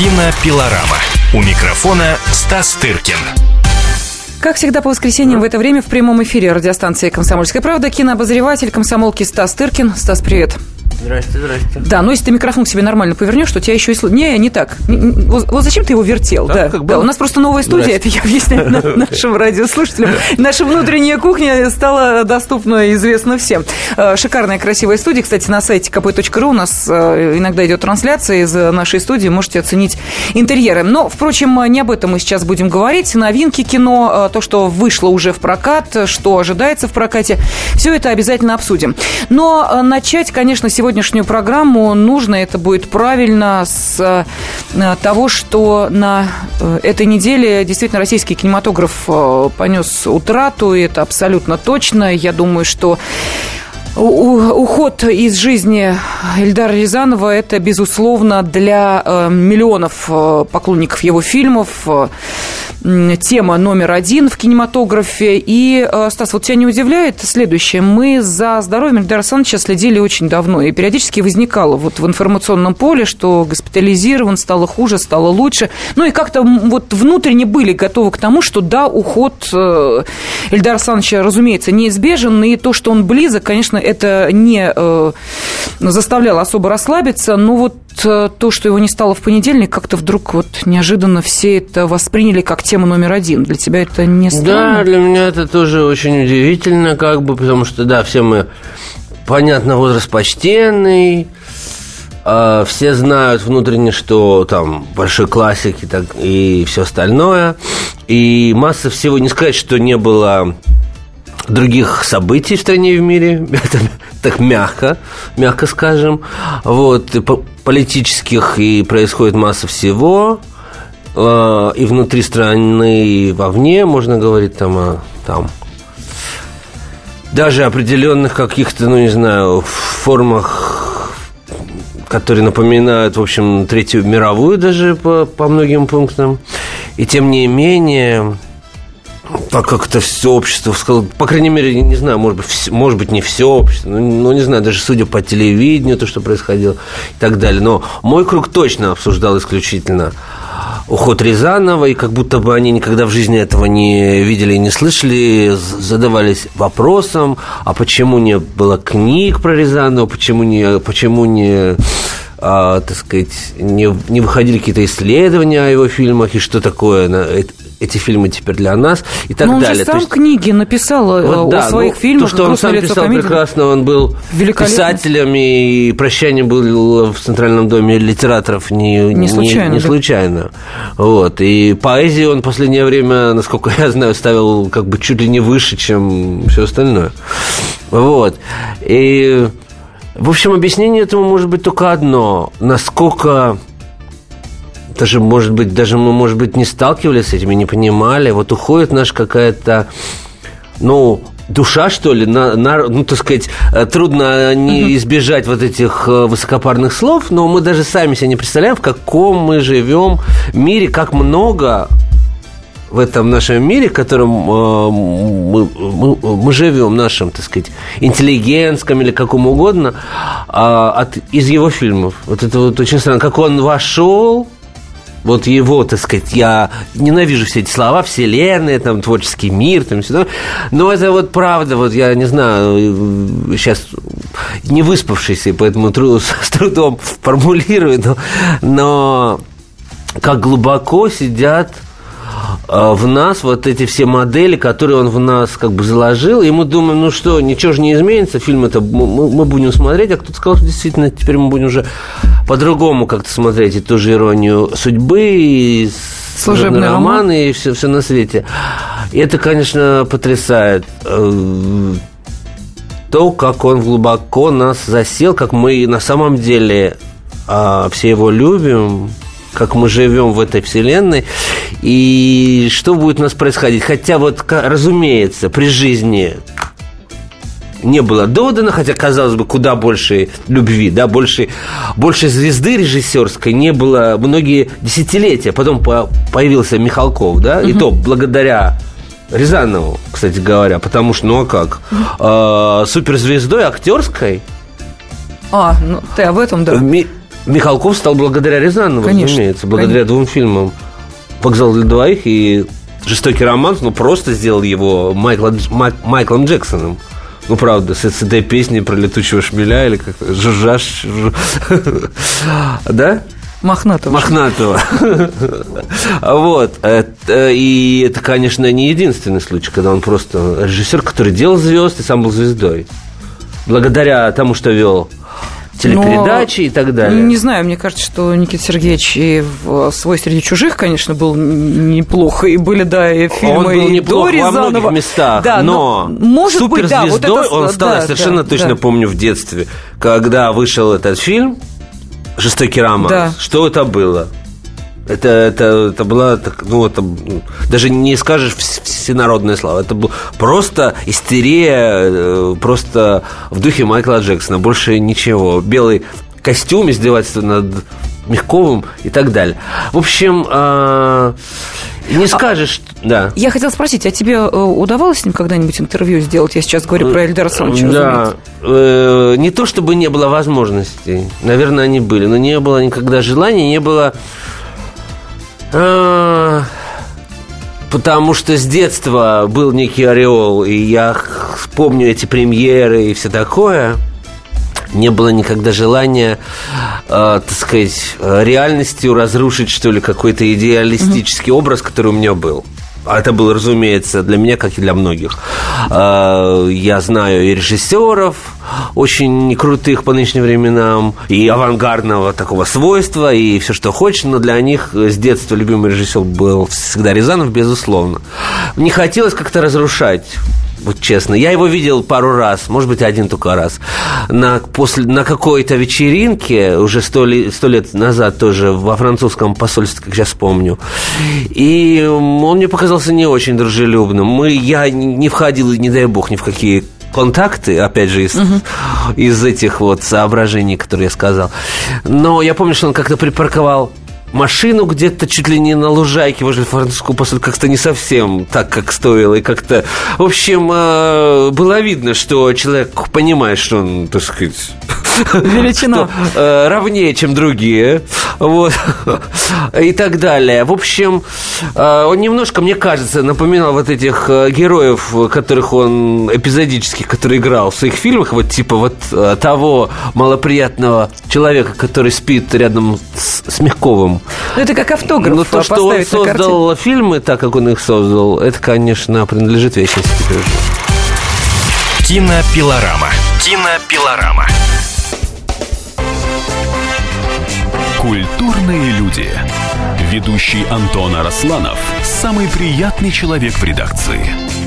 Кинопилорама. У микрофона Стас Тыркин. Как всегда по воскресеньям в это время в прямом эфире радиостанции «Комсомольская правда» кинообозреватель комсомолки Стас Тыркин. Стас, привет. Здрасте, здрасте. Да, но если ты микрофон к себе нормально повернешь, то тебя еще и слышно. Не, не так. Вот, зачем ты его вертел? Да, да, как да. было. У нас просто новая студия, это я объясняю на- нашим радиослушателям. Наша внутренняя кухня стала доступна и известна всем. Э, Шикарная, красивая студия. Кстати, на сайте kp.ru у нас э, иногда идет трансляция из э, нашей студии. Можете оценить интерьеры. Но, впрочем, не об этом мы сейчас будем говорить. Новинки кино, то, что вышло уже в прокат, что ожидается в прокате. Все это обязательно обсудим. Но начать, конечно, сегодняшнюю программу нужно, это будет правильно, с э, того, что на э, этой неделе действительно российский кинематограф э, понес утрату, и это абсолютно точно. Я думаю, что уход из жизни Эльдара Рязанова – это, безусловно, для э, миллионов э, поклонников его фильмов э, тема номер один в кинематографе. И, Стас, вот тебя не удивляет следующее? Мы за здоровьем Эльдара Александровича следили очень давно, и периодически возникало вот в информационном поле, что госпитализирован, стало хуже, стало лучше. Ну и как-то вот внутренне были готовы к тому, что да, уход Эльдара Александровича, разумеется, неизбежен, и то, что он близок, конечно, это не э, заставляло особо расслабиться, но вот э, то, что его не стало в понедельник, как-то вдруг вот неожиданно все это восприняли как тему номер один. Для тебя это не Да, странно? для меня это тоже очень удивительно, как бы, потому что, да, все мы, понятно, возраст почтенный, а, все знают внутренне, что там большой классик и, так, и все остальное, и масса всего, не сказать, что не было других событий в стране и в мире, это так мягко, мягко скажем, вот, политических, и происходит масса всего, э, и внутри страны, и вовне, можно говорить там о там, даже определенных каких-то, ну, не знаю, формах, которые напоминают, в общем, Третью мировую даже по, по многим пунктам. И тем не менее, так как это все общество, сказал, по крайней мере, не знаю, может быть, вс- может быть не все общество, ну, ну, не знаю, даже судя по телевидению, то, что происходило и так далее. Но мой круг точно обсуждал исключительно уход Рязанова, и как будто бы они никогда в жизни этого не видели и не слышали, задавались вопросом, а почему не было книг про Рязанова, почему не, почему не а, так сказать, не, не выходили какие-то исследования о его фильмах, и что такое на- э- эти фильмы теперь для нас, и так Но он далее. же То сам есть- книги написал э, вот, о да, своих ну, фильмах. То, что он «Грустное сам писал комедии». прекрасно, он был писателем, и прощание было в Центральном доме литераторов не, Не случайно, Не, да. случайно. Вот. И поэзию он в последнее время, насколько я знаю, ставил как бы чуть ли не выше, чем все остальное. Вот. И, в общем, объяснение этому может быть только одно. Насколько даже, может быть, даже мы, может быть, не сталкивались с этим и не понимали. Вот уходит наша какая-то, ну, душа, что ли, на, на- ну, так сказать, э, трудно не избежать вот этих э, высокопарных слов, но мы даже сами себе не представляем, в каком мы живем мире, как много в этом нашем мире, в котором э, мы, мы, мы живем, нашем, так сказать, интеллигентском или каком угодно, а, от, из его фильмов. Вот это вот очень странно. Как он вошел, вот его, так сказать, я ненавижу все эти слова, вселенная, там, творческий мир, там, все. Но это вот правда, вот я не знаю, сейчас не выспавшийся, поэтому тру- с трудом формулирую, но, но как глубоко сидят э, в нас вот эти все модели, которые он в нас как бы заложил, и мы думаем, ну что, ничего же не изменится, фильм это мы, мы будем смотреть, а кто-то сказал, что действительно теперь мы будем уже по-другому как-то смотреть и ту же иронию судьбы, и Служебный роман. роман, и все, все на свете. И это, конечно, потрясает. Э, То, как он глубоко нас засел, как мы на самом деле а, все его любим, как мы живем в этой вселенной, и что будет у нас происходить. Хотя вот, разумеется, при жизни не было додано, хотя, казалось бы, куда больше любви, да, больше, больше звезды режиссерской не было многие десятилетия. Потом по- появился Михалков, да, и то благодаря Рязанову, кстати говоря, потому что, ну а как, А, суперзвездой актерской А, ну ты об этом, да. Ми- Михалков стал благодаря Рязанову, Конечно, разумеется, благодаря конечно. двум фильмам «Вокзал для двоих» и «Жестокий роман», ну, просто сделал его Майкла, Дж- Май- Майклом Джексоном. Ну, правда, с этой песней про летучего шмеля или как жужжаш... жу- Да? Мохнатого. Мохнатого. Вот. Это- И это, конечно, не единственный случай, когда он просто режиссер, который делал звезд и сам был звездой. Благодаря тому, что вел телепередачи Но, и так далее. Не знаю, мне кажется, что Никита Сергеевич и в «Свой среди чужих», конечно, был неплохо. И были, да, и фильмы он был и до во Рязанова. многих местах, Да, но, может быть, да, вот это- он стал, я да, совершенно да, точно да. помню в детстве, когда вышел этот фильм «Жестокий роман». Да. Что это было? Это, это, это была, так, ну, это, м, даже не скажешь вс- всенародная слава. Это был просто истерия, э, просто в духе Майкла Джексона. Больше ничего. Белый костюм, издевательство над Мягковым и так далее. В общем, а, не скажешь, да. Я хотела спросить, а тебе э, удавалось с ним когда-нибудь интервью сделать? Я сейчас говорю про Эльдара Александровича, Да. Э, не то чтобы не было возможностей, наверное, они были, но не было никогда желания, не было... э, Потому что с детства был некий ореол, и я помню эти премьеры и все такое. Не было никогда желания, э, так сказать, э, реальностью разрушить, что ли, какой-то идеалистический образ, который у меня был. А это было, разумеется, для меня, как и для многих. Э, Я знаю и режиссеров очень крутых по нынешним временам, и авангардного такого свойства, и все, что хочешь, но для них с детства любимый режиссер был всегда Рязанов, безусловно. Не хотелось как-то разрушать вот честно. Я его видел пару раз, может быть, один только раз. На, после, на какой-то вечеринке, уже сто, ли- сто лет назад тоже, во французском посольстве, как сейчас помню. И он мне показался не очень дружелюбным. Мы, я не входил, не дай бог, ни в какие контакты, опять же, из, из этих вот соображений, которые я сказал. Но я помню, что он как-то припарковал машину где-то чуть ли не на лужайке возле французского посольства как-то не совсем так, как стоило. И как-то, в общем, э, было видно, что человек понимает, что он, так сказать... Величина. что, э, равнее, чем другие. Вот. И так далее. В общем, э, он немножко, мне кажется, напоминал вот этих героев, которых он эпизодических, которые играл в своих фильмах, вот типа вот того малоприятного человека, который спит рядом с, с Мягковым. Ну, это как автограф Но то, что он на картину. создал фильмы так, как он их создал, это, конечно, принадлежит вечности. Кинопилорама. Кинопилорама. Культурные люди. Ведущий Антон Арасланов – самый приятный человек в редакции.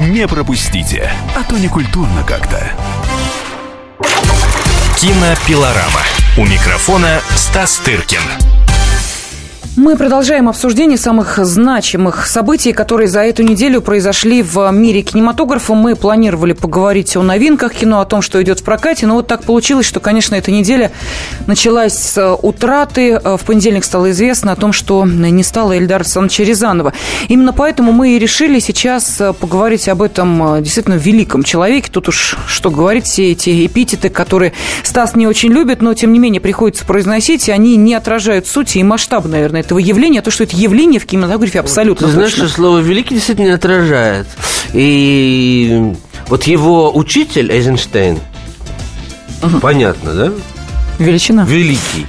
Не пропустите, а то не культурно как-то. Кинопилорама. У микрофона Стас Тыркин. Мы продолжаем обсуждение самых значимых событий, которые за эту неделю произошли в мире кинематографа. Мы планировали поговорить о новинках кино, о том, что идет в прокате, но вот так получилось, что, конечно, эта неделя началась с утраты. В понедельник стало известно о том, что не стало Эльдара Александровича. Именно поэтому мы и решили сейчас поговорить об этом действительно великом человеке. Тут уж что говорить, все эти эпитеты, которые Стас не очень любит, но тем не менее приходится произносить, и они не отражают сути и масштаб, наверное, этого явления, то, что это явление в кинематографе абсолютно Ты знаешь, точно. что слово «великий» действительно отражает. И вот его учитель Эйзенштейн, понятно, да? Величина. Великий.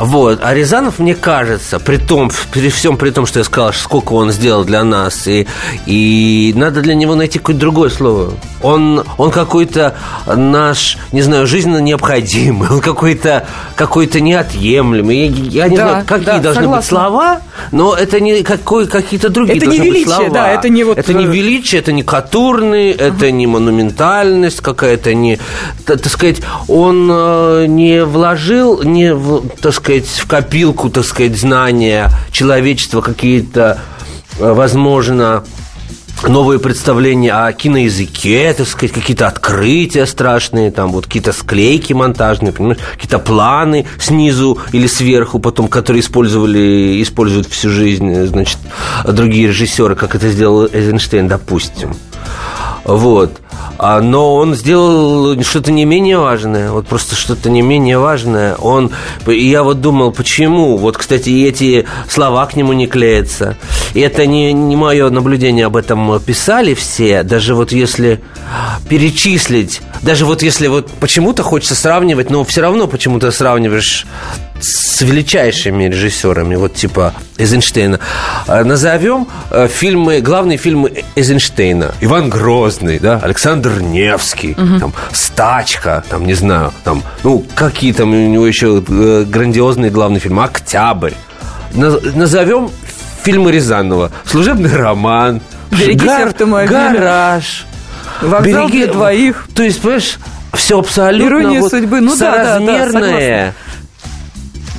Вот. А Рязанов, мне кажется, при том, при всем при том, что я сказал, сколько он сделал для нас, и, и надо для него найти какое-то другое слово. Он, он какой-то наш, не знаю, жизненно необходимый, он какой-то какой неотъемлемый. Я, я не Да, знаю, какие да, должны быть согласна. слова, но это не какой, какие-то другие Это не должны быть величие, слова. да, это не вот, Это не э, величие, это не катурный, это не монументальность какая-то, не, так сказать, он э, не вложил, не, так сказать, в копилку, так сказать, знания человечества какие-то, э, возможно, новые представления о киноязыке, так сказать, какие-то открытия страшные, там вот какие-то склейки монтажные, понимаешь, какие-то планы снизу или сверху, потом, которые использовали, используют всю жизнь, э, значит, другие режиссеры, как это сделал Эйзенштейн, допустим. Вот. А, Но он сделал что-то не менее важное, вот просто что-то не менее важное. Он, и я вот думал, почему? Вот, кстати, эти слова к нему не клеятся. И это не, не мое наблюдение об этом писали все. Даже вот если перечислить, даже вот если вот почему-то хочется сравнивать, но все равно почему-то сравниваешь с величайшими режиссерами, вот типа Эйзенштейна. А, Назовем э, фильмы, главные фильмы Эйзенштейна. Иван Грозный, да, Александр Невский, там, Стачка, там, не знаю, там, ну, какие там у него еще э, грандиозные главные фильмы. Октябрь. Наз- Назовем фильмы Рязанова. Служебный роман. Берегись автомобиля. Гараж. Вокзал для двоих. То есть, понимаешь, все абсолютно Ирония вот судьбы. Ну да, да, да, соразмерное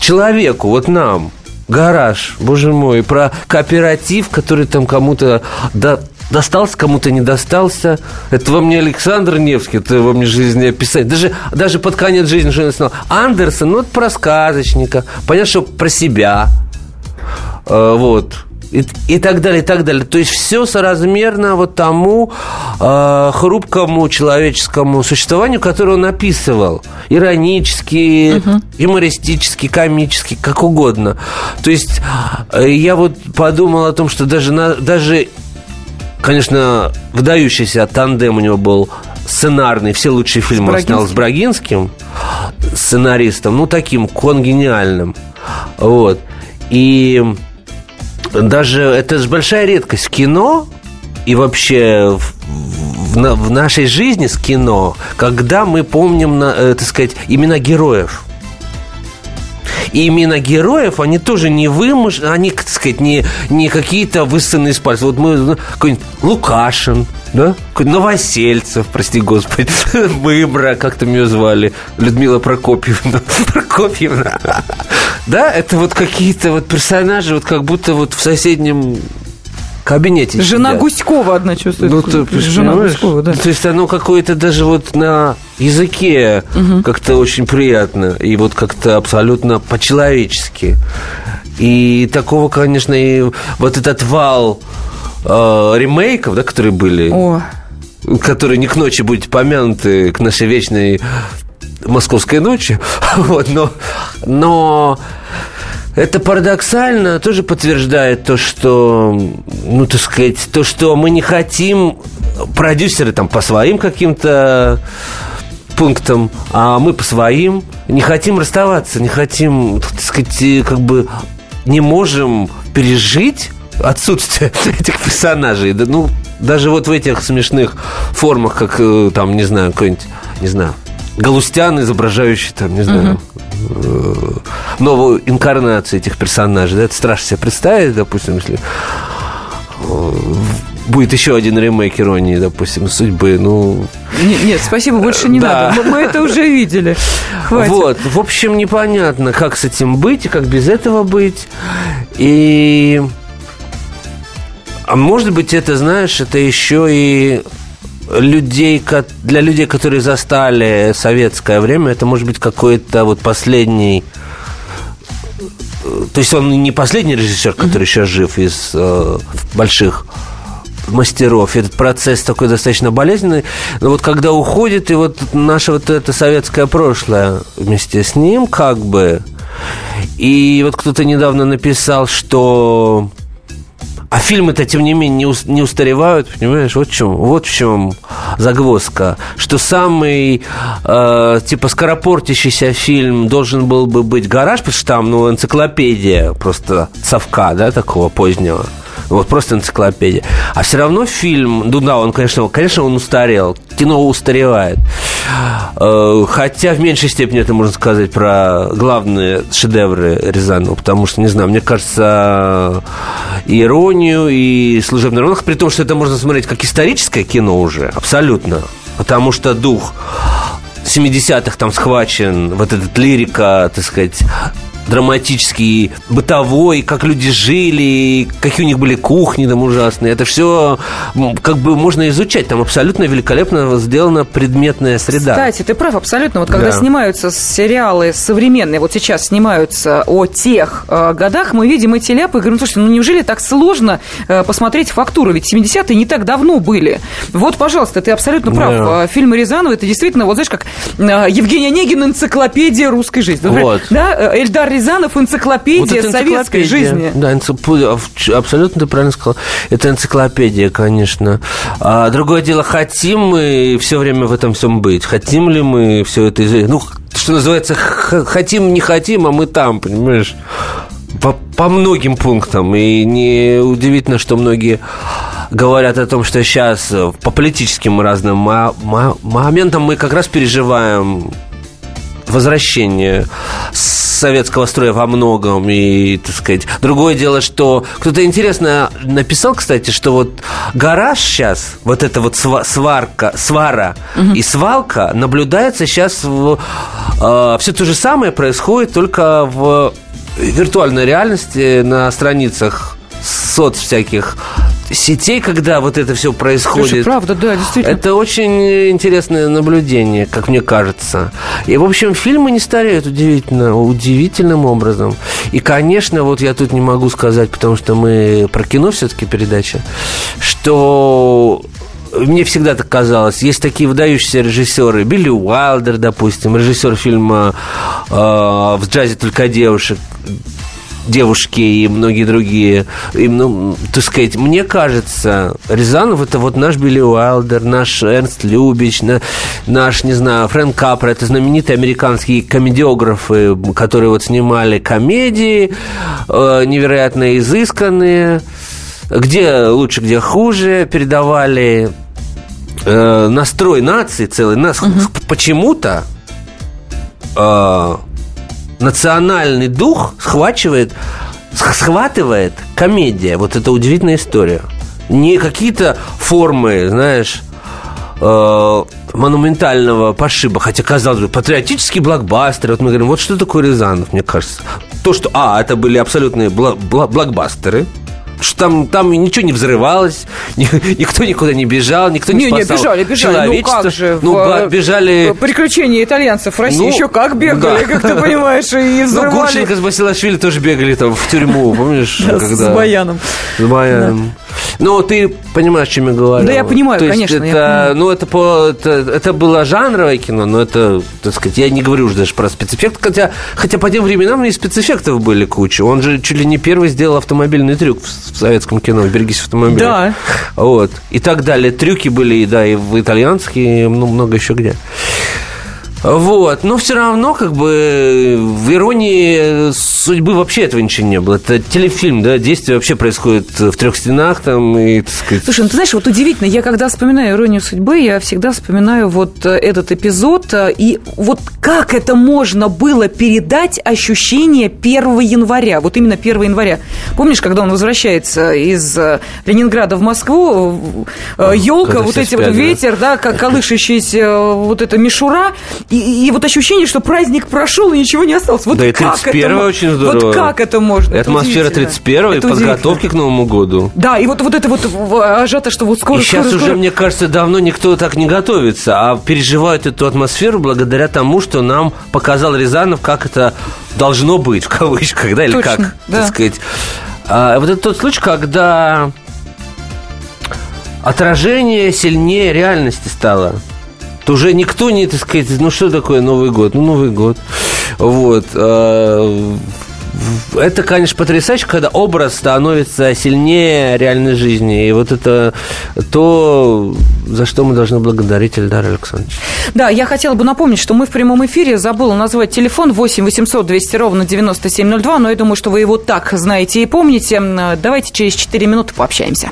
человеку, вот нам, гараж, боже мой, про кооператив, который там кому-то до- достался, кому-то не достался. Это вам не Александр Невский, это вам не жизнеописание. Даже, даже под конец жизни, я сказал, Андерсон, ну, это про сказочника. Понятно, что про себя. Э, вот. И, и так далее, и так далее. То есть все соразмерно вот тому э, хрупкому человеческому существованию, которое он описывал. Иронически, юмористически, комически, как угодно. То есть э, я вот подумал о том, что даже, на, даже конечно, выдающийся тандем у него был сценарный, все лучшие фильмы он снял с Брагинским, сценаристом, ну, таким конгениальным. Вот. И даже это же большая редкость кино и вообще в, в в нашей жизни с кино, когда мы помним, на- э, так сказать, имена героев. И имена героев, они тоже не вымышлены, они, так сказать, не, не какие-то высосанные из пальца. Вот мы, какой-нибудь Лукашин, да? Новосельцев, прости господи, Выбра, как там ее звали, Людмила Прокопьевна. Прокопьевна. Да, это вот какие-то вот персонажи, вот как будто вот в соседнем кабинете Жена сидят. Гуськова одна чувствует. Ну, ты Жена? Гуськова, да. То есть оно какое-то даже вот на языке как-то очень приятно. И вот как-то абсолютно по-человечески. И такого, конечно, и вот этот вал э, ремейков, да, которые были, О, которые не к ночи будете помянуты, к нашей вечной московской ночи. Вот, но, но это парадоксально тоже подтверждает то, что, ну, так сказать, то, что мы не хотим продюсеры там по своим каким-то пунктам, а мы по своим не хотим расставаться, не хотим, так сказать, как бы не можем пережить отсутствие этих персонажей. Да, ну, даже вот в этих смешных формах, как э, там, не знаю, какой-нибудь, не знаю, Галустян, изображающий там, не знаю, э, новую инкарнацию этих персонажей. Да, это страшно себе представить, допустим, если э, будет еще один ремейк иронии, допустим, судьбы. Ну, не- нет, спасибо, больше не Да. надо. Мы, мы это уже видели. Хватит. Вот, в общем, непонятно, как с этим быть и как без этого быть. И... А может быть, это, знаешь, это еще и людей, для людей, которые застали советское время, это может быть какой-то вот последний... э, То есть он не последний режиссер, который сейчас жив из э, больших мастеров. Этот процесс такой достаточно болезненный. Но вот когда уходит, и вот наше вот это советское прошлое вместе с ним, как бы... И вот кто-то недавно написал, что А фильмы-то, тем не менее, не, ус- не устаревают, понимаешь? Вот в чем, вот в чем загвоздка. Что самый, э, типа, скоропортящийся фильм должен был бы быть «Гараж», потому что там, ну, энциклопедия просто совка, да, такого позднего. Вот просто энциклопедия. А все равно фильм, ну да, он, конечно, конечно, он устарел. Кино устаревает. Э, Хотя в меньшей степени это можно сказать про главные шедевры Рязанова, потому что, не знаю, мне кажется, «Иронию», и «Служебный роман», при том, что это можно смотреть как историческое кино уже, абсолютно. Потому что дух 70-х там схвачен, вот этот лирика, так сказать, драматический, бытовой, как люди жили, какие у них были кухни там ужасные. Это все как бы можно изучать. Там абсолютно великолепно сделана предметная среда. Кстати, ты прав абсолютно. Вот когда Да. снимаются сериалы современные, вот сейчас снимаются о тех э, годах, мы видим эти ляпы и говорим, слушайте, ну неужели так сложно э, посмотреть фактуру? Ведь 70-е не так давно были. Вот, пожалуйста, ты абсолютно прав. Да. Э, Фильмы Рязанова, это действительно, вот знаешь, как э, Евгений Онегин энциклопедия русской жизни. Например, Вот. Да, э, Эльдар Рязанов энциклопедия Вот советской жизни. Да, энци- а, абсолютно ты правильно сказал. Это энциклопедия, конечно. А другое дело, хотим мы все время в этом всем быть? Хотим ли мы все это изучать? Ну, что называется, хотим, не хотим, а мы там, понимаешь? По, по многим пунктам. И не удивительно, что многие говорят о том, что сейчас э, по политическим разным мо- мо- моментам мы как раз переживаем возвращение советского строя во многом и, так сказать, другое дело, что кто-то интересно написал, кстати, что вот гараж сейчас, вот эта вот сва- сварка, свара и свалка наблюдается сейчас все то же самое происходит только в виртуальной реальности на страницах соц всяких сетей, когда вот это все происходит. Слушай, правда, да, действительно. Это очень интересное наблюдение, как мне кажется. И, в общем, фильмы не стареют удивительно, удивительным образом. И, конечно, вот я тут не могу сказать, потому что мы про кино все-таки передача, что мне всегда так казалось, есть такие выдающиеся режиссеры, Билли Уайлдер, допустим, режиссер фильма э, «В джазе только девушек», девушки и многие другие. И, ну, так сказать, мне кажется, Рязанов это вот наш Билли Уайлдер, наш Эрнст Любич, на- наш, не знаю, Фрэнк Капра. Это знаменитые американские комедиографы, которые вот снимали комедии, э, невероятно изысканные, где лучше, где хуже, передавали э, настрой нации целый. Нас почему-то э, национальный дух схвачивает, сх- схватывает комедия. Вот это удивительная история. Не какие-то формы, знаешь, э, монументального пошиба, хотя, казалось бы, патриотический блокбастер. Вот мы говорим, вот что такое Рязанов, мне кажется. То, что, а, это были абсолютные бла- бла- блокбастеры, что там, там ничего не взрывалось, ни- никто никуда не бежал, никто не, Не, не, спасал бежали, бежали. Ну как же? Ну, в, ба- э, бежали... Приключения итальянцев в России Ну, еще как бегали, да. как ты понимаешь, и Ну, взрывали. Гурченко с Басилашвили тоже бегали там в тюрьму, помнишь? Да, когда... с Баяном. С Баяном. Ну, ты понимаешь, о чем я говорю. Да, я понимаю, То есть конечно, я Это, понимаю. ну, это, по, это, это было жанровое кино, но это, так сказать, я не говорю уже даже про спецэффект, хотя, хотя по тем временам и спецэффектов были куча. Он же чуть ли не первый сделал автомобильный трюк в, в советском кино «Берегись автомобиля». Да. Вот. И так далее. Трюки были, да, и в итальянских, и ну, много еще где. Вот, но все равно, как бы, в иронии судьбы вообще этого ничего не было. Это телефильм, да, действие вообще происходит в трех стенах там, и, так сказать... Слушай, ну ты знаешь, вот удивительно, я когда вспоминаю «Иронию судьбы», я всегда вспоминаю вот э, этот эпизод, э, и вот как это можно было передать ощущение 1 января, вот именно 1 января. Помнишь, когда он возвращается из э, Ленинграда в Москву, елка, вот эти вот спят, да. ветер, да, как колышащаяся вот эта мишура, и, и вот ощущение, что праздник прошел и ничего не осталось. Вот да и как 31 это, очень здорово. Вот как это можно? И атмосфера удивительно. 31 и подготовки к Новому году. да, и вот, вот это вот ажиотаж, что вот скоро, и сейчас скоро, уже, скоро. мне кажется, давно никто так не готовится, а переживают эту атмосферу благодаря тому, что нам показал Рязанов, как это должно быть, в кавычках, да, или Точно, как, да. так сказать. А, вот это тот случай, когда отражение сильнее реальности стало. То уже никто не, так сказать, ну что такое Новый год? Ну, Новый год. Вот. а, это, конечно, потрясающе, когда образ становится сильнее реальной жизни. И вот это то, за что мы должны благодарить Эльдара Александровича. Да, я хотела бы напомнить, что мы в прямом эфире, забыла назвать телефон 8 800 200 ровно 9702, но я думаю, что вы его так знаете и помните. Давайте через 4 минуты пообщаемся.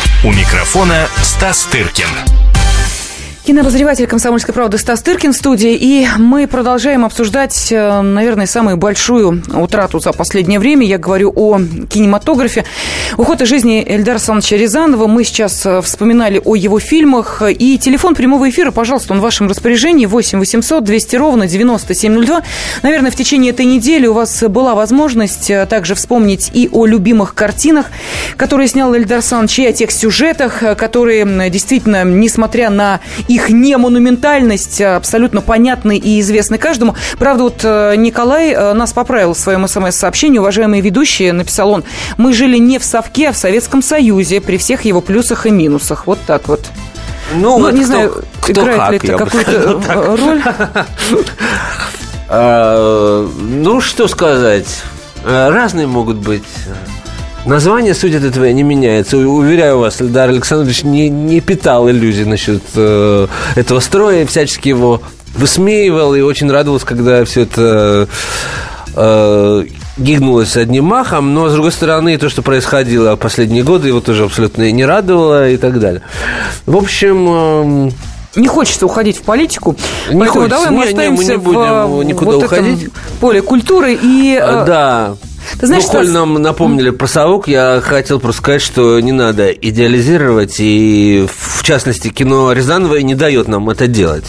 У микрофона Стас Тыркин. Кинообозреватель «Комсомольской правды» Стас Тыркин в студии. И мы продолжаем обсуждать, э, наверное, самую большую утрату за последнее время. Я говорю о кинематографе. Уход из жизни Эльдара Александровича Рязанова. Мы сейчас э, вспоминали о его фильмах. И телефон прямого эфира, пожалуйста, он в вашем распоряжении. 8 800 200 ровно 9702. Наверное, в течение этой недели у вас была возможность э, также вспомнить и о любимых картинах, которые снял Эльдар Александрович, и о тех сюжетах, которые действительно, несмотря на их не монументальность а абсолютно понятны и известны каждому. Правда, вот э, Николай э, нас поправил в своем смс-сообщении. Уважаемые ведущие, написал он, мы жили не в Совке, а в Советском Союзе при всех его плюсах и минусах. Вот так вот. Ну, Ну, вот не кто- знаю, кто играет как, ли это бы какую-то э, роль. А, Ну, что сказать. Разные могут быть. Название, суть от этого не меняется. Уверяю вас, Эльдар Александрович не, не питал иллюзий насчет э, этого строя, всячески его высмеивал и очень радовался, когда все это э, гигнулось одним махом, но, с другой стороны, то, что происходило в последние годы, его тоже абсолютно не радовало и так далее. В общем, эм, Не хочется уходить в политику, Не поэтому хочется. давай мы Не, не, мы остаемся не будем в э, никуда вот этом уходить. поле культуры и... э, да. Ты знаешь, ну, коль Стас- нам напомнили про совок, я хотел просто сказать, что не надо идеализировать, и в частности кино Рязанова не дает нам это делать.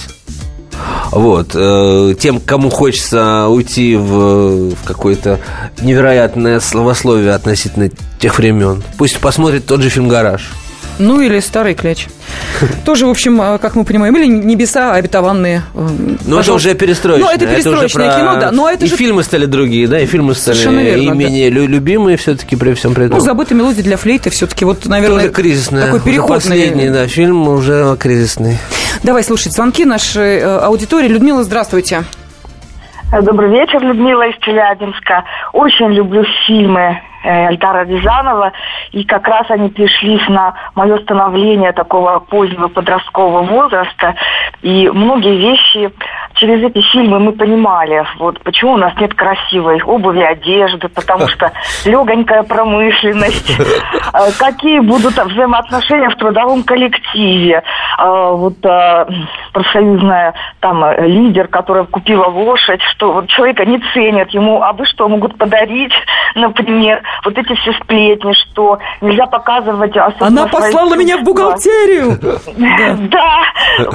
Вот. э, Тем, кому хочется уйти в, в какое-то невероятное словословие относительно тех времен, пусть посмотрит тот же фильм «Гараж». Ну, или старый кляч. Тоже, в общем, э, как мы понимаем, или небеса обетованные. э, Ну, это уже перестроечное. Ну, это перестроечное уже про- кино, да. Но это и же фильмы стали другие, да, и фильмы стали Совершенно верно, и да. менее лю- любимые все-таки при всем при этом. Ну, забытая мелодия для флейты все-таки вот, наверное, Тоже кризисная. такой Уже переходный. Последний, да, фильм уже кризисный. Давай слушать звонки нашей э, аудитории. Людмила, здравствуйте. Добрый вечер, Людмила из Челябинска. Очень люблю фильмы э, Эльдара Рязанова, и как раз они пришлись на мое становление такого позднего подросткового возраста, и многие вещи через эти фильмы мы понимали, вот почему у нас нет красивой обуви, одежды, потому что легонькая промышленность, Э, какие будут взаимоотношения в трудовом коллективе, Э, вот э, профсоюзная там э, лидер, которая купила лошадь, что вот человека не ценят, ему а вы что могут подарить, например, вот эти все сплетни, что нельзя показывать особенно Она послала меня в чувства. бухгалтерию. Да,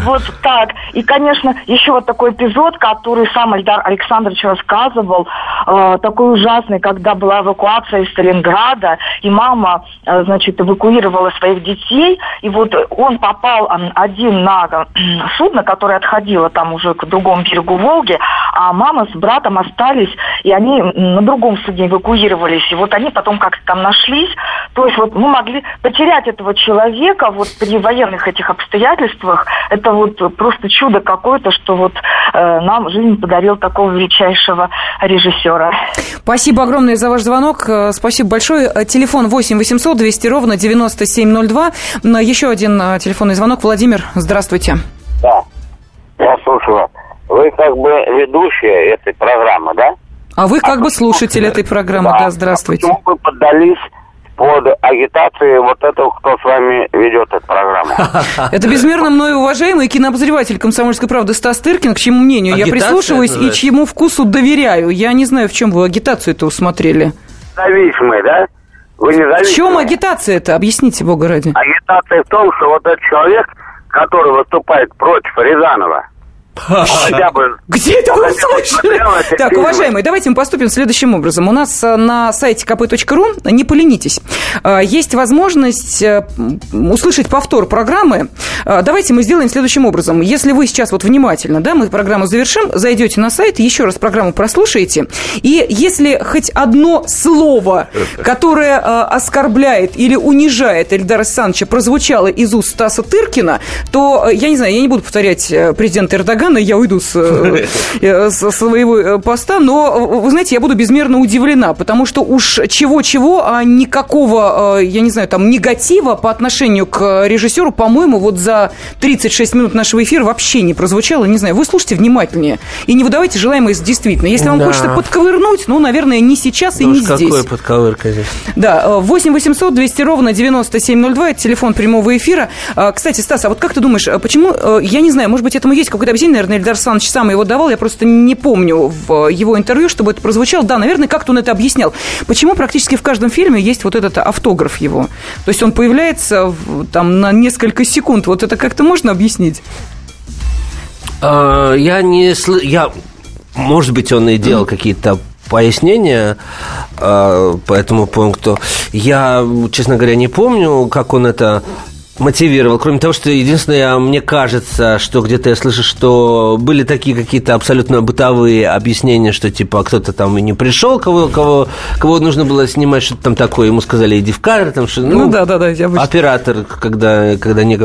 вот так. И, конечно, еще вот такой эпизод, который сам Эльдар Александрович рассказывал, э, такой ужасный, когда была эвакуация из Сталинграда, и мама, э, значит, эвакуировала своих детей, и вот он попал один на э, судно, которое отходило там уже к другому берегу Волги, а мама с братом остались, и они на другом судне эвакуировались, и вот они потом как-то там нашлись, то есть вот мы могли потерять этого человека вот при военных этих обстоятельствах. Это вот просто чудо какое-то, что вот нам жизнь подарил такого величайшего режиссера. Спасибо огромное за ваш звонок. Э, Спасибо большое. Э, Телефон 8 800 200 ровно 9702. М, Еще один э, телефонный звонок. Владимир, здравствуйте. Да, я слушаю. Вы как бы ведущая этой программы, да? А вы как бы слушатель этой программы. Да, здравствуйте. А почему вы поддались под агитацию вот этого, кто с вами ведет эту программу? Это безмерно мною уважаемый кинообозреватель «Комсомольской правды» Стас Тыркин, к чьему мнению я Агитация прислушиваюсь это и чьему вкусу доверяю. Я не знаю, в чем вы агитацию-то усмотрели. Зависимый, да? Вы не В зависимый. чем агитация-то? Объясните, Бога ради. Агитация в том, что вот этот человек, который выступает против Рязанова, Хотя бы... Где это вы слышали? Так, уважаемые, давайте мы поступим следующим образом. У нас э, на сайте kp.ru, не поленитесь, э, есть возможность э, услышать повтор программы. Давайте мы сделаем следующим образом. Если вы сейчас вот внимательно, да, мы программу завершим, зайдете на сайт, еще раз программу прослушаете, и если хоть одно слово, которое оскорбляет или унижает Эльдара Александровича, прозвучало из уст Стаса Тыркина, то, я не знаю, я не буду повторять президента Эрдогана, Ивановна, я уйду с, э, со своего э, поста, но, вы знаете, я буду безмерно удивлена, потому что уж чего-чего, а никакого, э, я не знаю, там, негатива по отношению к режиссеру, по-моему, вот за 36 минут нашего эфира вообще не прозвучало. Не знаю, вы слушайте внимательнее и не выдавайте желаемое действительно. Если вам да. хочется подковырнуть, ну, наверное, не сейчас и ну, не какой здесь. какой подковырка здесь? Да, 8 800 200 ровно 9702, это телефон прямого эфира. Кстати, Стас, а вот как ты думаешь, почему, я не знаю, может быть, этому есть какое-то объяснение, наверное, Эльдар Александрович сам его давал, я просто не помню в его интервью, чтобы это прозвучало. Да, наверное, как-то он это объяснял. Почему практически в каждом фильме есть вот этот автограф его? То есть он появляется там на несколько секунд. Вот это как-то можно объяснить? А, я не... Я... Может быть, он и делал какие-то пояснения э, по этому пункту. Я, честно говоря, не помню, как он это мотивировал. Кроме того, что единственное, мне кажется, что где-то я слышу, что были такие какие-то абсолютно бытовые объяснения, что типа кто-то там и не пришел, кого, кого, кого нужно было снимать, что-то там такое. Ему сказали, иди в кадр, там что ну, ну да, да, да, я оператор, когда, когда не...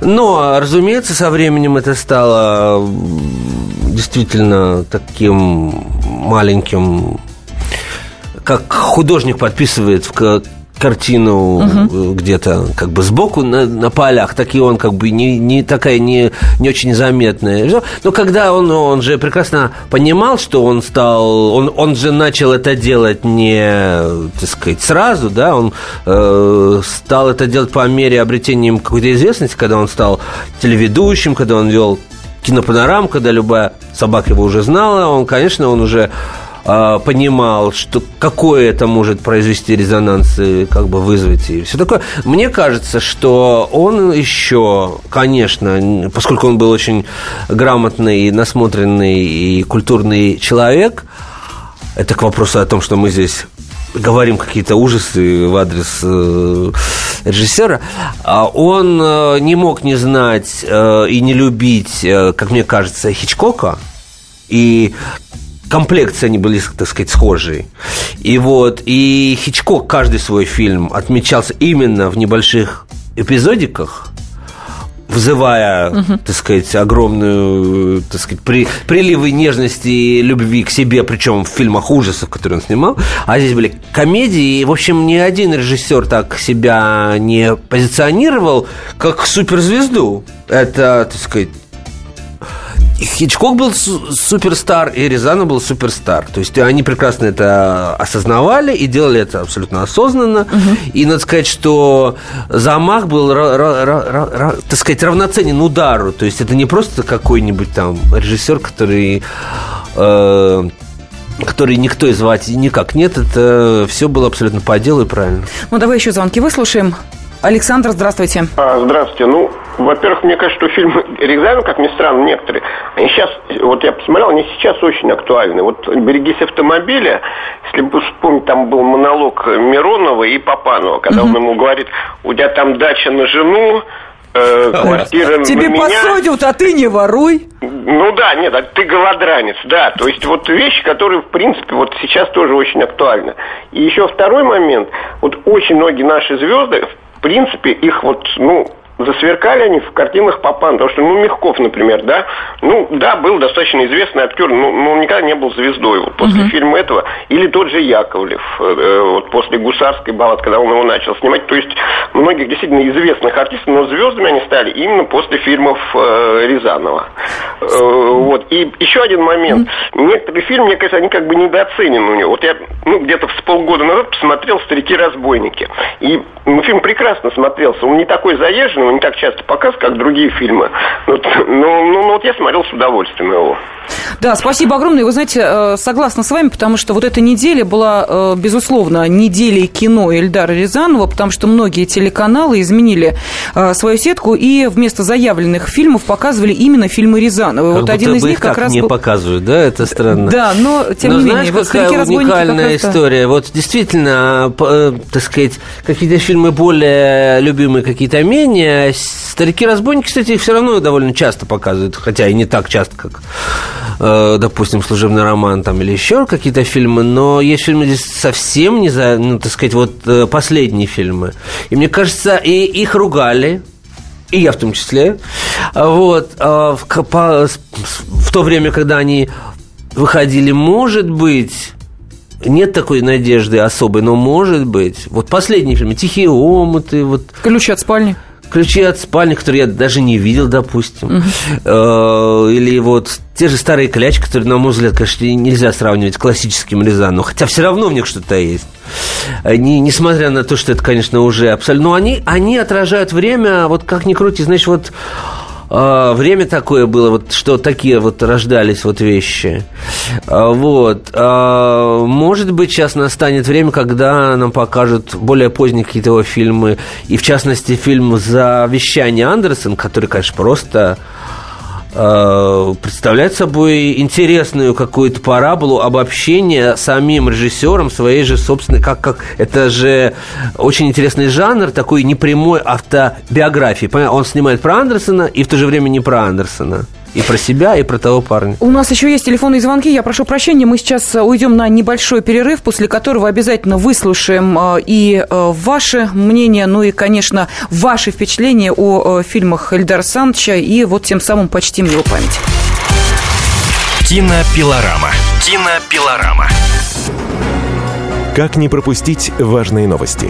Но, разумеется, со временем это стало действительно таким маленьким как художник подписывает в картину угу. где-то как бы сбоку на, на полях, так и он как бы не, не такая не, не очень заметная. Но когда он, он же прекрасно понимал, что он стал, он, он же начал это делать не, так сказать, сразу, да, он э, стал это делать по мере обретения какой-то известности, когда он стал телеведущим, когда он вел кинопанорам, когда любая собака его уже знала, он, конечно, он уже понимал, что какой это может произвести резонанс и как бы вызвать и все такое. Мне кажется, что он еще, конечно, поскольку он был очень грамотный, насмотренный и культурный человек, это к вопросу о том, что мы здесь говорим какие-то ужасы в адрес э, режиссера, а он э, не мог не знать э, и не любить, э, как мне кажется, Хичкока. И комплекции они были, так сказать, схожие. И вот, и Хичкок каждый свой фильм отмечался именно в небольших эпизодиках, вызывая, угу. так сказать, огромную, так сказать, при, приливы нежности и любви к себе, причем в фильмах ужасов, которые он снимал. А здесь были комедии, и, в общем, ни один режиссер так себя не позиционировал, как суперзвезду. Это, так сказать, Хичкок был суперстар, и Рязанов был суперстар. То есть они прекрасно это осознавали и делали это абсолютно осознанно. Угу. И надо сказать, что замах был, так сказать, равноценен удару. То есть это не просто какой-нибудь там режиссер, который... Э, который никто и звать никак нет, это все было абсолютно по делу и правильно. Ну, давай еще звонки выслушаем. Александр, здравствуйте. А, здравствуйте. Ну, во-первых, мне кажется, что фильмы Рязанова, как ни странно, некоторые, они сейчас, вот я посмотрел, они сейчас очень актуальны. Вот «Берегись автомобиля», если бы вспомнить, там был монолог Миронова и Папанова, когда угу. он ему говорит, у тебя там дача на жену, э, квартира Тебе на меня. посадят, а ты не воруй. Ну да, нет, а ты голодранец, да. То есть вот вещи, которые, в принципе, вот сейчас тоже очень актуальны. И еще второй момент. Вот очень многие наши звезды, в принципе, их вот, ну, засверкали они в картинах Папан, потому что, ну, Мягков, например, да, ну, да, был достаточно известный актер, но, но он никогда не был звездой. Вот после uh-huh. фильма этого, или тот же Яковлев, э, э, вот после «Гусарской баллады», когда он его начал снимать, то есть многих действительно известных артистов, но звездами они стали именно после фильмов э, Рязанова. Э, вот, и еще один момент, uh-huh. некоторые фильмы, мне кажется, они как бы недооценены у него, вот я, ну, где-то с полгода назад посмотрел «Старики-разбойники», и ну, фильм прекрасно смотрелся, он не такой заезженный, не так часто показывают, как другие фильмы. Ну, ну, ну, ну вот я смотрел с удовольствием его. Да, спасибо огромное. Вы знаете, э, согласна с вами, потому что вот эта неделя была, э, безусловно, неделей кино Эльдара Рязанова, потому что многие телеканалы изменили э, свою сетку и вместо заявленных фильмов показывали именно фильмы Рязанова. Как вот один из них как, раз не был... показывают, да, это странно. Да, но тем но не знаешь, менее, вот какая уникальная история. Вот действительно, так сказать, какие-то фильмы более любимые, какие-то менее. Старики-разбойники, кстати, их все равно довольно часто показывают, хотя и не так часто, как Э, допустим, служебный роман там или еще какие-то фильмы, но есть фильмы здесь совсем не за, ну, так сказать, вот э, последние фильмы. И мне кажется, и их ругали, и я в том числе, вот, э, в, по, в то время, когда они выходили, может быть, нет такой надежды особой, но может быть. Вот последние фильмы, «Тихие омуты», вот... «Ключи от спальни» ключи от спальни, которые я даже не видел, допустим. Угу. Или вот те же старые клячи, которые, на мой взгляд, конечно, нельзя сравнивать с классическим Рязаном, хотя все равно в них что-то есть. Они, несмотря на то, что это, конечно, уже абсолютно... Но они, они отражают время, вот как ни крути, знаешь, вот а, время такое было, вот, что такие вот рождались вот вещи. А, вот. А, может быть, сейчас настанет время, когда нам покажут более поздние какие-то фильмы, и в частности фильм «За вещание Андерсон», который, конечно, просто представляет собой интересную какую-то параболу обобщения самим режиссером своей же собственной, как, как это же очень интересный жанр такой непрямой автобиографии. Он снимает про Андерсона и в то же время не про Андерсона. И про себя, и про того парня. У нас еще есть телефонные звонки. Я прошу прощения, мы сейчас э, уйдем на небольшой перерыв, после которого обязательно выслушаем э, и э, ваше мнение, ну и, конечно, ваши впечатления о фильмах Эльдара Санча, и вот тем самым почтим его память. Кинопилорама. Кинопилорама. Как не пропустить важные новости?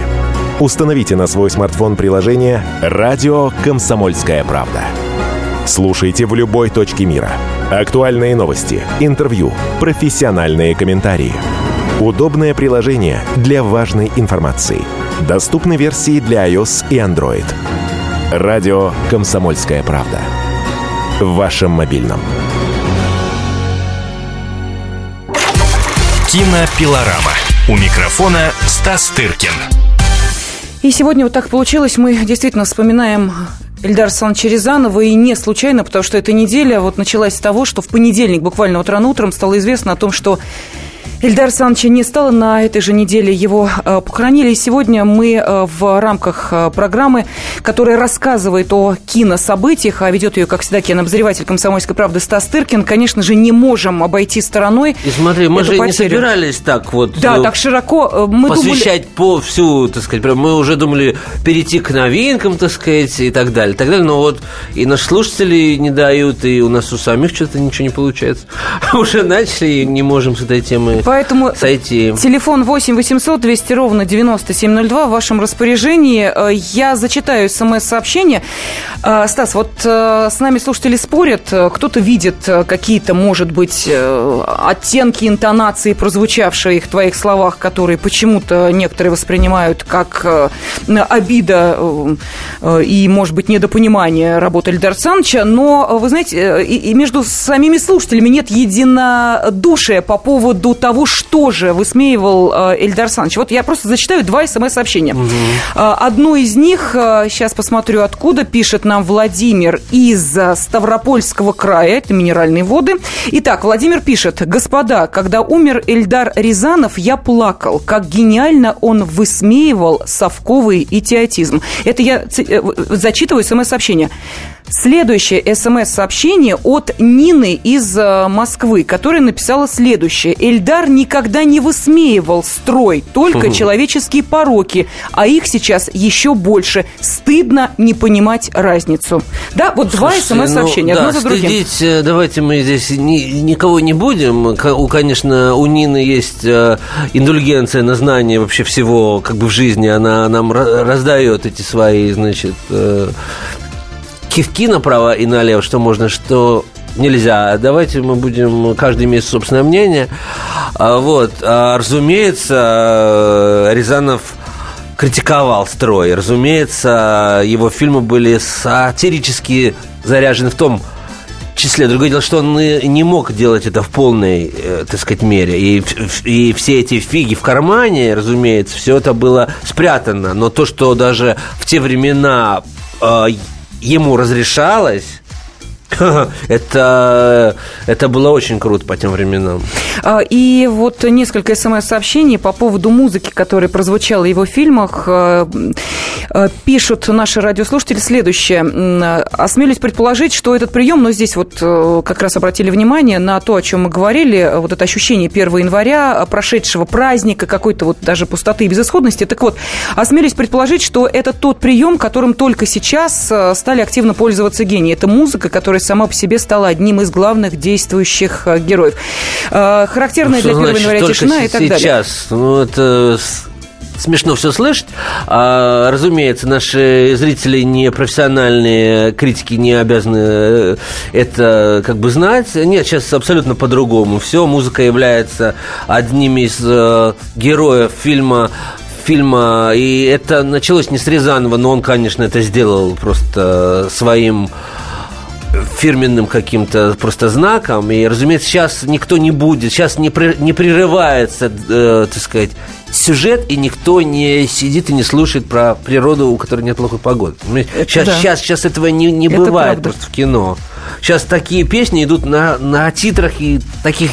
Установите на свой смартфон приложение «Радио Комсомольская правда». Слушайте в любой точке мира. Актуальные новости, интервью, профессиональные комментарии. Удобное приложение для важной информации. Доступны версии для iOS и Android. Радио «Комсомольская правда». В вашем мобильном. Кинопилорама. У микрофона Стас Тыркин. И сегодня вот так получилось, мы действительно вспоминаем Эльдар Александровича Рязанова, и не случайно, потому что эта неделя вот началась с того, что в понедельник, буквально вот рано утром, стало известно о том, что Эльдар Александровича не стало на этой же неделе. Его э, похоронили. И сегодня мы э, в рамках э, программы, которая рассказывает о кинособытиях, а ведет ее, как всегда, кинообозреватель «Комсомольской правды» Стас Тыркин, конечно же, не можем обойти стороной И смотри, мы же потерю. не собирались так вот... Да, так широко. Мы посвящать думали... по всю, так сказать, мы уже думали перейти к новинкам, так сказать, и так далее. Так далее. Но вот и наши слушатели не дают, и у нас у самих что-то ничего не получается. Уже начали, и не можем с этой темы Поэтому сойти. телефон 8 800 200 ровно 9702 в вашем распоряжении. Э, я зачитаю смс-сообщение. Э, Стас, вот э, с нами слушатели спорят. Кто-то видит какие-то, может быть, оттенки интонации, прозвучавшие в твоих словах, которые почему-то некоторые воспринимают как обида и, может быть, недопонимание работы Эльдар Санча. Но, вы знаете, и между самими слушателями нет единодушия по поводу того, того, что же высмеивал э, Эльдар Саныч. Вот я просто зачитаю два смс-сообщения. Угу. Одно из них, сейчас посмотрю откуда, пишет нам Владимир из Ставропольского края, это минеральные воды. Итак, Владимир пишет, господа, когда умер Эльдар Рязанов, я плакал, как гениально он высмеивал совковый идиотизм. Это я э, зачитываю смс-сообщение. Следующее смс-сообщение от Нины из э, Москвы, которая написала следующее. Эльдар никогда не высмеивал строй, только угу. человеческие пороки, а их сейчас еще больше. Стыдно не понимать разницу. Да, вот два смс-сообщения, ну, одно да, за другим. Стыдить, э, давайте мы здесь ни, никого не будем. У, конечно, у Нины есть э, индульгенция на знание вообще всего как бы в жизни. Она нам раздает эти свои, значит, кивки направо и налево, что можно, что нельзя. Давайте мы будем каждый иметь собственное мнение. А, вот. А, разумеется, Рязанов критиковал строй. Разумеется, его фильмы были сатирически заряжены в том числе. Другое дело, что он не мог делать это в полной, э, так сказать, мере. И, и все эти фиги в кармане, разумеется, все это было спрятано. Но то, что даже в те времена э, ему разрешалось, это, это было очень круто по тем временам. А, и вот несколько смс-сообщений по поводу музыки, которая прозвучала в его фильмах. А, пишут наши радиослушатели следующее. Осмелюсь предположить, что этот прием, но здесь вот э, как раз обратили внимание на то, о чем мы говорили, вот это ощущение 1 января, прошедшего праздника, какой-то вот даже пустоты и безысходности. Так вот, осмелюсь предположить, что это тот прием, которым только сейчас э, стали активно пользоваться гении. Это музыка, которая сама по себе стала одним из главных действующих э, героев. Э, характерная ну, для 1 января тишина и так сейчас? далее. Сейчас, ну это смешно все слышать. А, разумеется, наши зрители не профессиональные, критики не обязаны э, это как бы знать. Нет, сейчас абсолютно по-другому. Все, музыка является одним из э, героев фильма фильма, и это началось не с Рязанова, но он, конечно, это сделал просто своим фирменным каким-то просто знаком. И, разумеется, сейчас никто не будет, сейчас не, при, не прерывается, э, так сказать, сюжет, и никто не сидит и не слушает про природу, у которой нет плохой погоды. Сейчас, да. сейчас, сейчас этого не, не бывает правда. просто в кино. Сейчас такие песни идут на, на титрах, и таких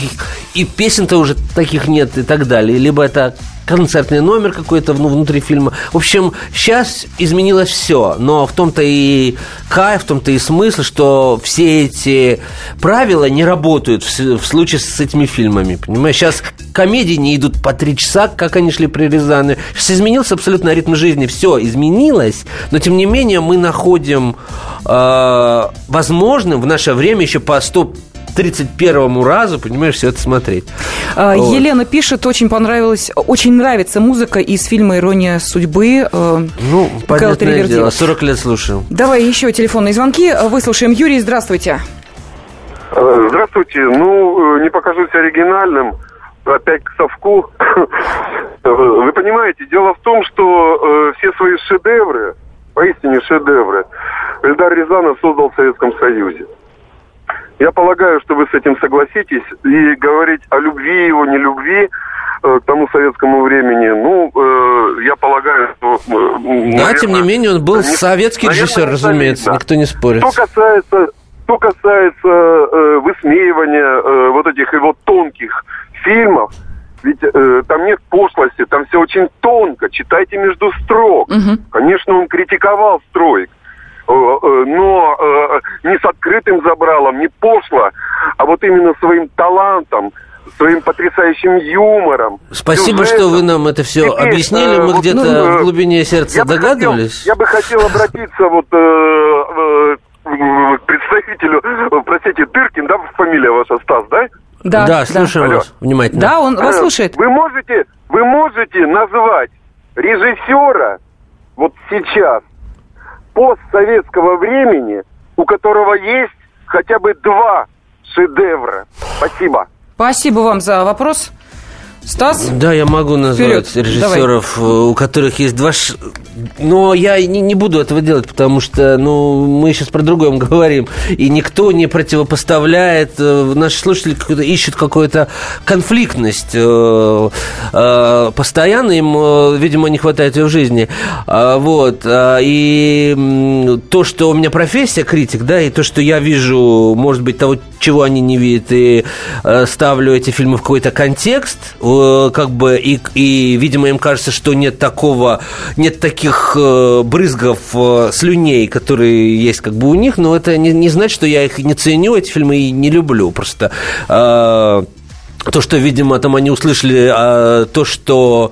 и песен-то уже таких нет и так далее. Либо это концертный номер какой-то ну, внутри фильма. В общем, сейчас изменилось все, но в том-то и кайф, в том-то и смысл, что все эти правила не работают в, в случае с этими фильмами. Понимаешь, сейчас комедии не идут по три часа, как они шли при Рязани. Сейчас изменился абсолютно ритм жизни, все изменилось, но тем не менее мы находим э, возможным в наше время еще по 100 31 разу, понимаешь, все это смотреть. А, вот. Елена пишет, очень понравилась, очень нравится музыка из фильма «Ирония судьбы». Э, ну, понятное дело, 40 лет слушаю. Давай еще телефонные звонки, выслушаем. Юрий, здравствуйте. Э, здравствуйте. Ну, э, не покажусь оригинальным, опять к совку. Вы понимаете, дело в том, что все свои шедевры, поистине шедевры, Эльдар Рязанов создал в Советском Союзе. Я полагаю, что вы с этим согласитесь. И говорить о любви его, не любви э, к тому советскому времени, ну, э, я полагаю, что... Э, да, наверное, тем не менее, он был не, советский режиссер, наверное, разумеется, да. никто не спорит. Что касается, что касается э, высмеивания э, вот этих его тонких фильмов, ведь э, там нет пошлости, там все очень тонко, читайте между строк. Угу. Конечно, он критиковал стройк. Э, э, э, открытым забралом, не пошло, а вот именно своим талантом, своим потрясающим юмором. Спасибо, сюжетом. что вы нам это все Теперь, объяснили. Мы вот, где-то ну, в глубине сердца я догадывались. Бы хотел, я бы хотел обратиться вот э, э, к представителю, простите, Дыркин, да, фамилия ваша, Стас, да? Да, да, слушаем да. вас внимательно. Да, он вас слушает. Вы можете, вы можете назвать режиссера вот сейчас постсоветского времени, у которого есть хотя бы два шедевра. Спасибо. Спасибо вам за вопрос. Стас? Да, я могу назвать Вперед. режиссеров, Давай. у которых есть два... Ш... Но я не, не буду этого делать, потому что ну, мы сейчас про другое говорим. И никто не противопоставляет... Э, наши слушатели ищут какую-то конфликтность. Э, э, постоянно им, видимо, не хватает ее в жизни. А, вот. А, и то, что у меня профессия критик, да, и то, что я вижу, может быть, того, чего они не видят, и ставлю эти фильмы в какой-то контекст, Э, как бы, и, и, видимо, им кажется, что нет такого, нет таких э, брызгов э, слюней, которые есть как бы у них, но это не, не значит, что я их не ценю, эти фильмы, и не люблю. Просто э, то, что, видимо, там они услышали, а, то, что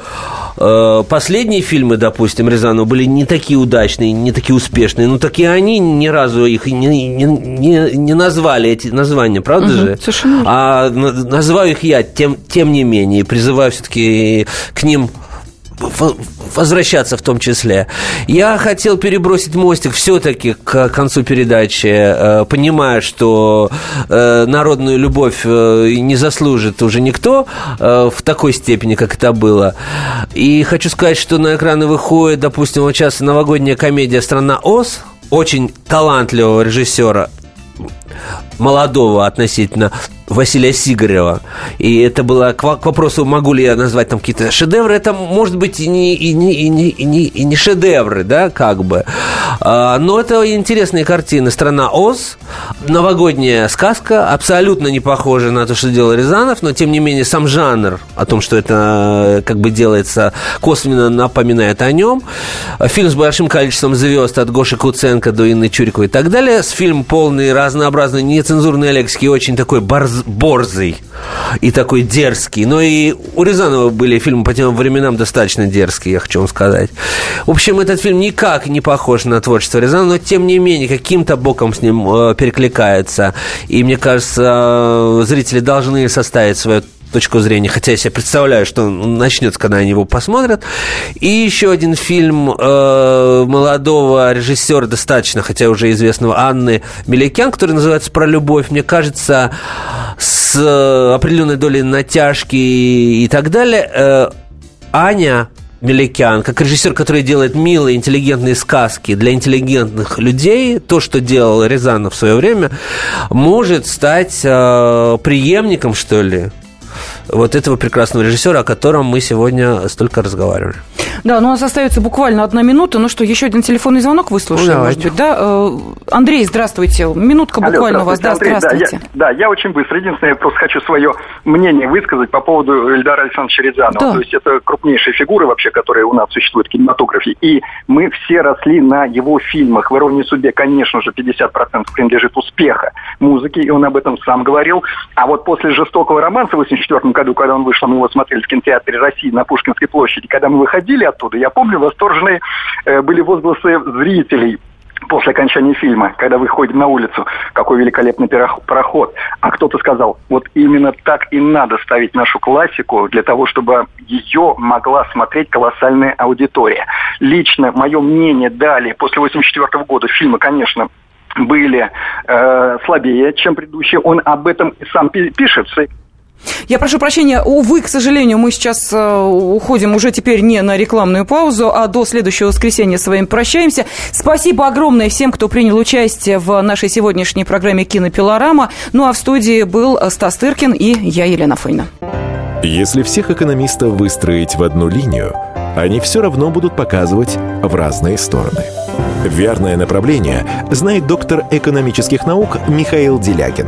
э, последние фильмы, допустим, Рязанова были не такие удачные, не такие успешные, но так и они ни разу их не, не, не, не назвали, эти названия, правда угу, же? Совершенно. А называю их я, тем, тем не менее, призываю все-таки к ним возвращаться в том числе. Я хотел перебросить мостик все-таки к концу передачи, э, понимая, что э, народную любовь э, не заслужит уже никто в такой степени, как это было. И хочу сказать, что на экраны выходит, допустим, вот сейчас новогодняя комедия «Страна Оз», очень талантливого режиссера, молодого относительно Василия Сигарева. И это было к, вопросу, могу ли я назвать там какие-то шедевры. Это, может быть, и не, и не, и не, и не, и не шедевры, да, как бы. А, но это интересные картины. «Страна Оз», новогодняя сказка, абсолютно не похожа на то, что делал Рязанов, но, тем не менее, сам жанр о том, что это как бы делается, косвенно напоминает о нем. Фильм с большим количеством звезд от Гоши Куценко до Инны Чуриковой и так далее. С фильм полный разнообразный, нецензурной лексики, очень такой борз борзый и такой дерзкий. Но и у Рязанова были фильмы по тем временам достаточно дерзкие, я хочу вам сказать. В общем, этот фильм никак не похож на творчество Рязанова, но тем не менее каким-то боком с ним э, перекликается. И мне кажется, зрители должны составить свое точку зрения, хотя я себе представляю, что начнется, когда они его посмотрят. И еще один фильм э, молодого режиссера, достаточно, хотя уже известного, Анны Меликян, который называется «Про любовь». Мне кажется, с определенной долей натяжки и так далее. Э, Аня Меликян, как режиссер, который делает милые, интеллигентные сказки для интеллигентных людей, то, что делал Рязанов в свое время, может стать э, преемником, что ли, вот этого прекрасного режиссера, о котором мы сегодня столько разговаривали. Да, ну у нас остается буквально одна минута. Ну что, еще один телефонный звонок выслушаем, ну, может быть, да? Э, Андрей, здравствуйте. Минутка Алло, буквально у вас. Да, Андрей, здравствуйте. Да я, да, я очень быстро. Единственное, я просто хочу свое мнение высказать по поводу Эльдара Александровича Рязанова. Да. То есть это крупнейшие фигуры вообще, которые у нас существуют в кинематографе. И мы все росли на его фильмах. В «Иронии судьбе», конечно же, 50% принадлежит успеха музыки, и он об этом сам говорил. А вот после «Жестокого романса» в 1984 году, когда он вышел, мы его смотрели в кинотеатре России на Пушкинской площади, когда мы выходили оттуда, я помню, восторженные э, были возгласы зрителей после окончания фильма, когда выходим на улицу, какой великолепный пароход. А кто-то сказал, вот именно так и надо ставить нашу классику для того, чтобы ее могла смотреть колоссальная аудитория. Лично мое мнение далее, после 84 года фильмы, конечно, были э, слабее, чем предыдущие. Он об этом сам пишет я прошу прощения, увы, к сожалению, мы сейчас э, уходим уже теперь не на рекламную паузу, а до следующего воскресенья с вами прощаемся. Спасибо огромное всем, кто принял участие в нашей сегодняшней программе «Кинопилорама». Ну а в студии был Стас Тыркин и я, Елена Фойна. Если всех экономистов выстроить в одну линию, они все равно будут показывать в разные стороны. Верное направление знает доктор экономических наук Михаил Делягин.